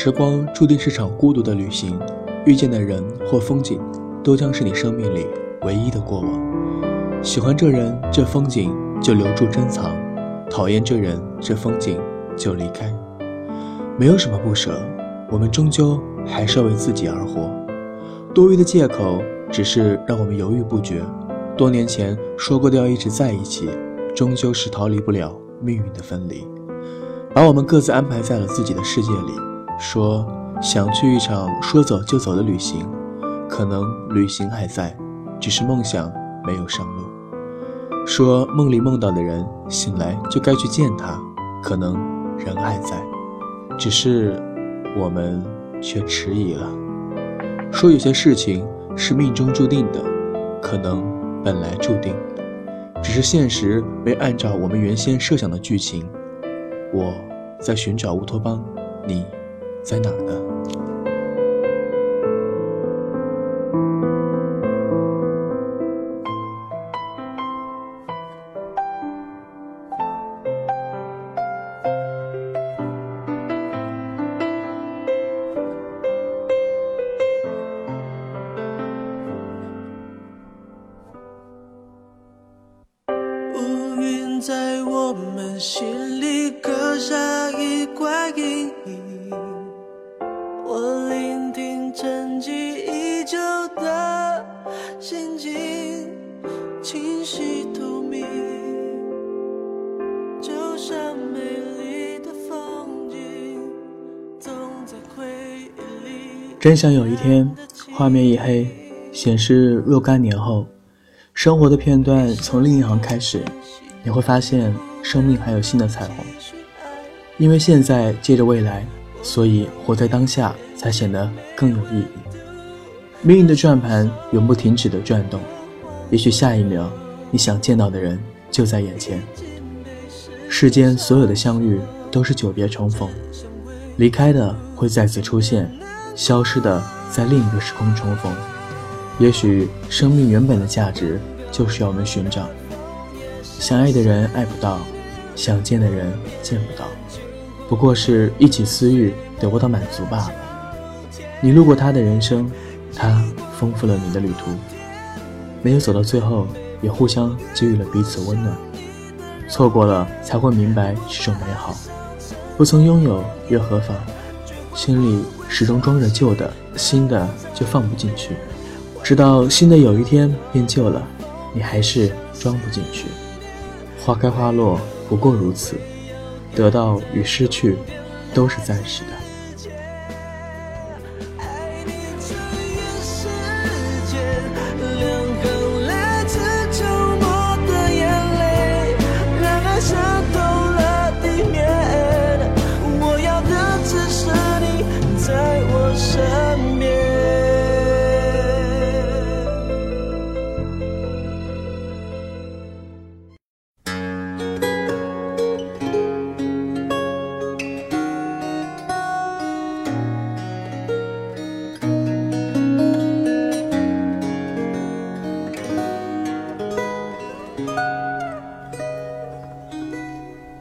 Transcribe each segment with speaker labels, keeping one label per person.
Speaker 1: 时光注定是场孤独的旅行，遇见的人或风景，都将是你生命里唯一的过往。喜欢这人这风景，就留住珍藏；讨厌这人这风景，就离开。没有什么不舍，我们终究还是要为自己而活。多余的借口，只是让我们犹豫不决。多年前说过的要一直在一起，终究是逃离不了命运的分离，把我们各自安排在了自己的世界里。说想去一场说走就走的旅行，可能旅行还在，只是梦想没有上路。说梦里梦到的人，醒来就该去见他，可能人还在，只是我们却迟疑了。说有些事情是命中注定的，可能本来注定，只是现实没按照我们原先设想的剧情。我在寻找乌托邦，你。在哪儿呢？
Speaker 2: 沉寂已久的心境，清晰透明，就像美丽的风景，总在回忆里。
Speaker 1: 真想有一天，画面一黑，显示若干年后，生活的片段从另一行开始，你会发现生命还有新的彩虹。因为现在借着未来，所以活在当下才显得更有意义。命运的转盘永不停止的转动，也许下一秒你想见到的人就在眼前。世间所有的相遇都是久别重逢，离开的会再次出现，消失的在另一个时空重逢。也许生命原本的价值就是要我们寻找，想爱的人爱不到，想见的人见不到。不过是一起私欲得不到满足罢了。你路过他的人生，他丰富了你的旅途，没有走到最后，也互相给予了彼此温暖。错过了才会明白是种美好，不曾拥有又何妨？心里始终装着旧的，新的就放不进去。直到新的有一天变旧了，你还是装不进去。花开花落不过如此。得到与失去，都是暂时的。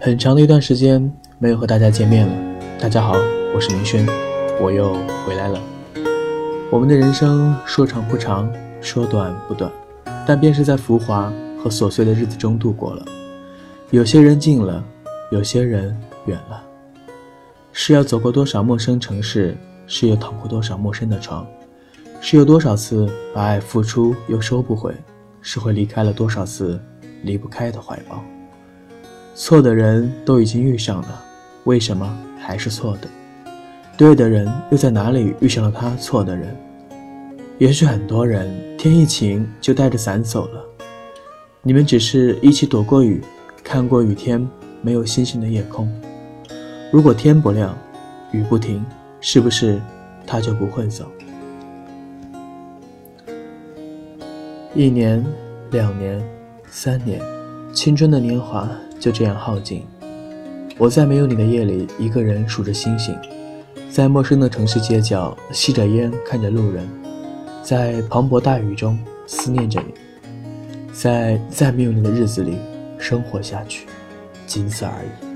Speaker 1: 很长的一段时间没有和大家见面了。大家好，我是明轩，我又回来了。我们的人生说长不长，说短不短，但便是在浮华和琐碎的日子中度过了。有些人近了，有些人远了。是要走过多少陌生城市，是又躺过多少陌生的床，是有多少次把爱付出又收不回，是会离开了多少次离不开的怀抱。错的人都已经遇上了，为什么还是错的？对的人又在哪里遇上了他错的人？也许很多人天一晴就带着伞走了，你们只是一起躲过雨，看过雨天没有星星的夜空。如果天不亮，雨不停，是不是他就不会走？一年，两年，三年，青春的年华。就这样耗尽，我在没有你的夜里，一个人数着星星，在陌生的城市街角吸着烟，看着路人，在磅礴大雨中思念着你，在再没有你的日子里生活下去，仅此而已。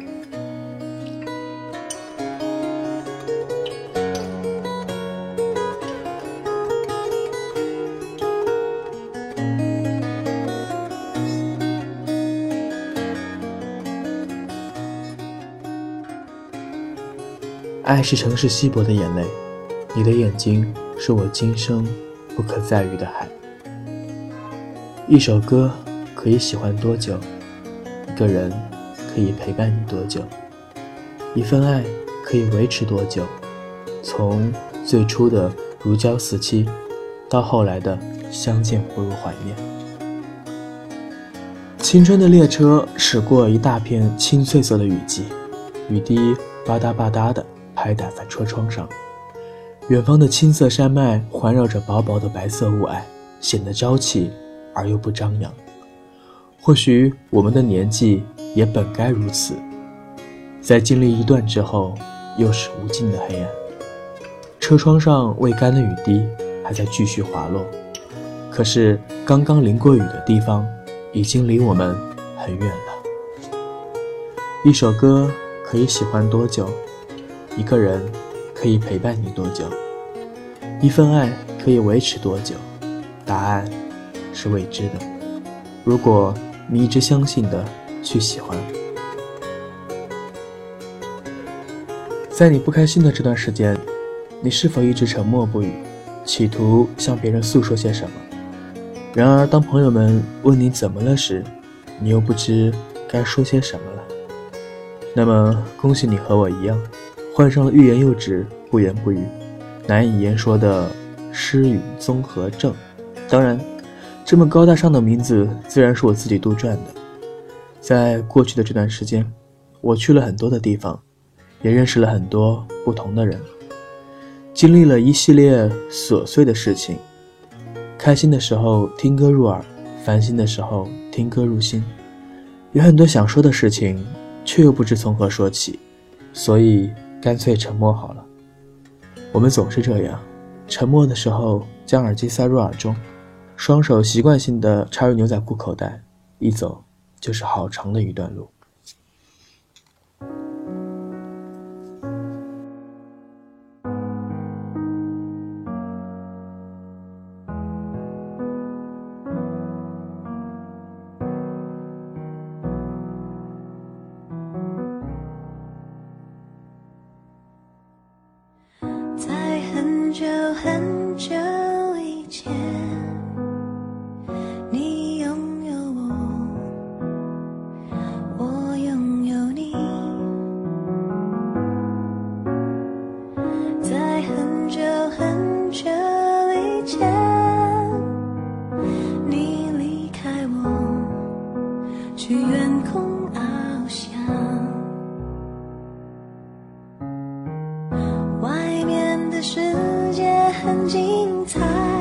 Speaker 1: 爱是城市稀薄的眼泪，你的眼睛是我今生不可再遇的海。一首歌可以喜欢多久？一个人可以陪伴你多久？一份爱可以维持多久？从最初的如胶似漆，到后来的相见不如怀念。青春的列车驶过一大片青翠色的雨季，雨滴吧嗒吧嗒的拍打在车窗上。远方的青色山脉环绕着薄薄的白色雾霭，显得朝气而又不张扬。或许我们的年纪也本该如此，在经历一段之后，又是无尽的黑暗。车窗上未干的雨滴还在继续滑落，可是刚刚淋过雨的地方，已经离我们很远了。一首歌可以喜欢多久？一个人可以陪伴你多久？一份爱可以维持多久？答案是未知的。如果你一直相信的去喜欢，在你不开心的这段时间。你是否一直沉默不语，企图向别人诉说些什么？然而，当朋友们问你怎么了时，你又不知该说些什么了。那么，恭喜你和我一样，患上了欲言又止、不言不语、难以言说的失语综合症。当然，这么高大上的名字自然是我自己杜撰的。在过去的这段时间，我去了很多的地方，也认识了很多不同的人。经历了一系列琐碎的事情，开心的时候听歌入耳，烦心的时候听歌入心，有很多想说的事情，却又不知从何说起，所以干脆沉默好了。我们总是这样，沉默的时候将耳机塞入耳中，双手习惯性的插入牛仔裤口袋，一走就是好长的一段路。
Speaker 3: Joe. time.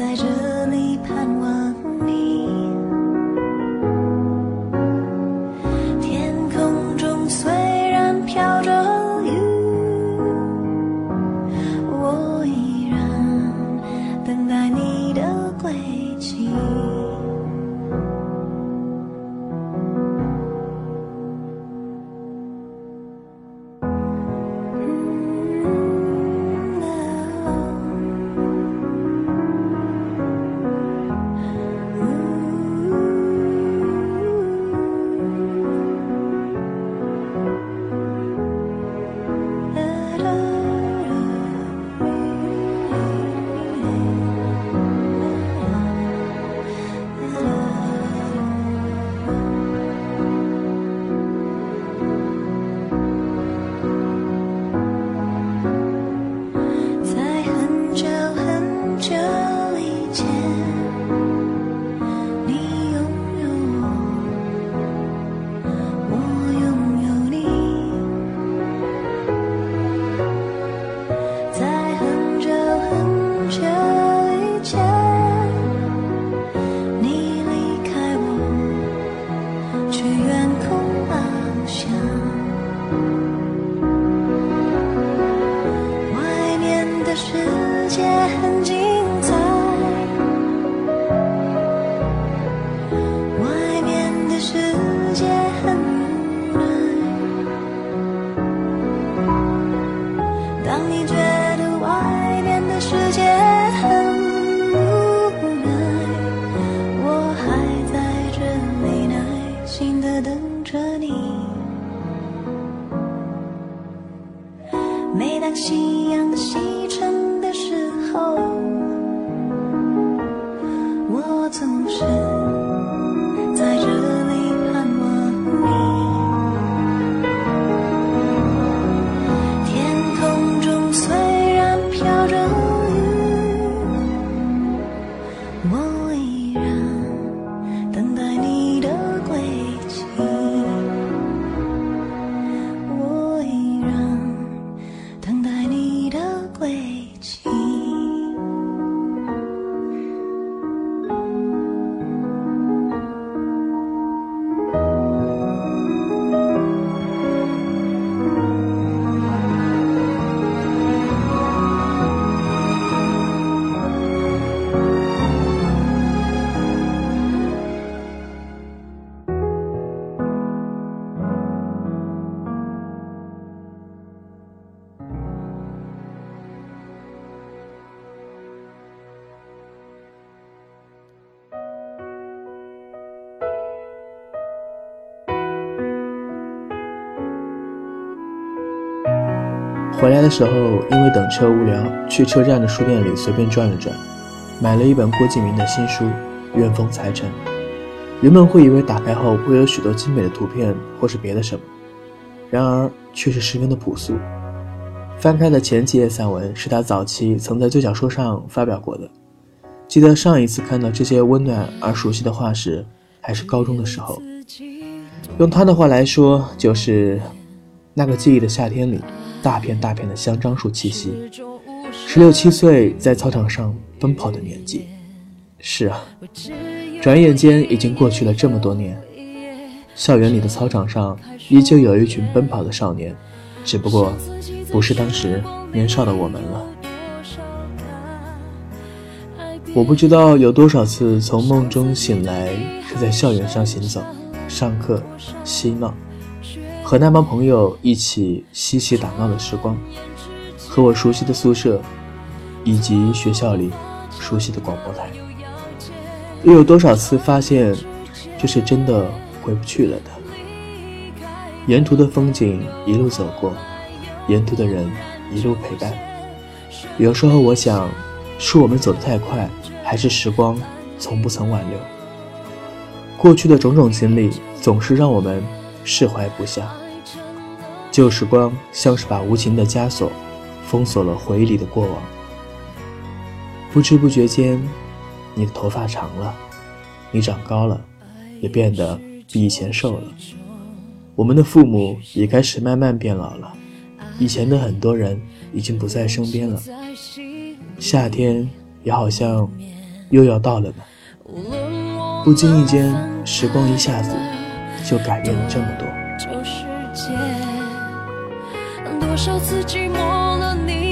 Speaker 3: 在这外面的世界我
Speaker 1: 回来的时候，因为等车无聊，去车站的书店里随便转了转，买了一本郭敬明的新书《怨风财神》。人们会以为打开后会有许多精美的图片或是别的什么，然而却是十分的朴素。翻开的前几页散文是他早期曾在最小说上发表过的。记得上一次看到这些温暖而熟悉的话时，还是高中的时候。用他的话来说，就是那个记忆的夏天里，大片大片的香樟树气息，十六七岁在操场上奔跑的年纪。是啊，转眼间已经过去了这么多年，校园里的操场上依旧有一群奔跑的少年，只不过不是当时年少的我们了。我不知道有多少次从梦中醒来是在校园上行走、上课、嬉闹，和那帮朋友一起嬉戏打闹的时光，和我熟悉的宿舍，以及学校里熟悉的广播台。又有多少次发现，这是真的回不去了的？沿途的风景一路走过，沿途的人一路陪伴。有时候我想，是我们走得太快，还是时光从不曾挽留？过去的种种经历，总是让我们释怀不下。旧时光像是把无情的枷锁，封锁了回忆里的过往。不知不觉间，你的头发长了，你长高了，也变得比以前瘦了。我们的父母也开始慢慢变老了，以前的很多人已经不在身边了。夏天也好像又要到了呢。不经意间，时光一下子就改变了这么多。
Speaker 4: 多少次寂寞了你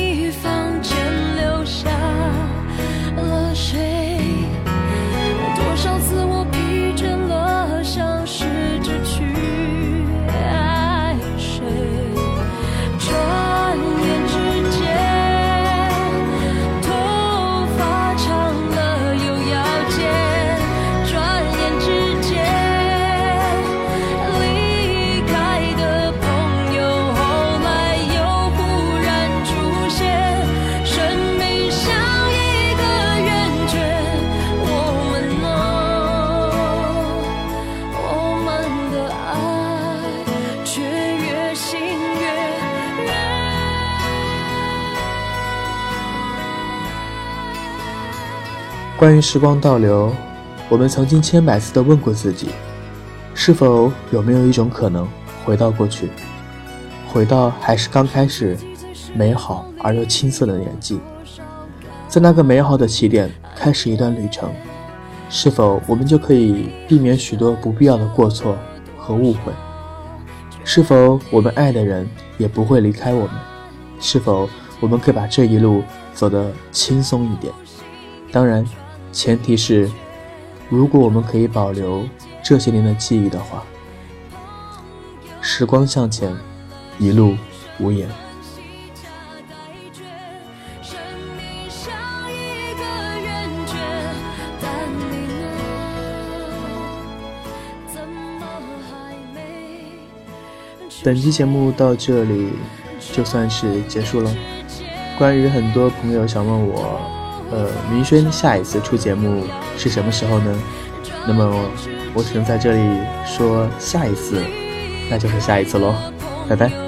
Speaker 1: 关于时光倒流，我们曾经千百次地问过自己，是否有没有一种可能回到过去，回到还是刚开始美好而又青涩的年纪，在那个美好的起点开始一段旅程，是否我们就可以避免许多不必要的过错和误会？是否我们爱的人也不会离开我们？是否我们可以把这一路走得轻松一点？当然，前提是，如果我们可以保留这些年的记忆的话。时光向前，一路无言。本期节目到这里就算是结束了。关于很多朋友想问我，呃，明轩下一次出节目是什么时候呢？那么我只能在这里说下一次，那就是下一次喽，拜拜。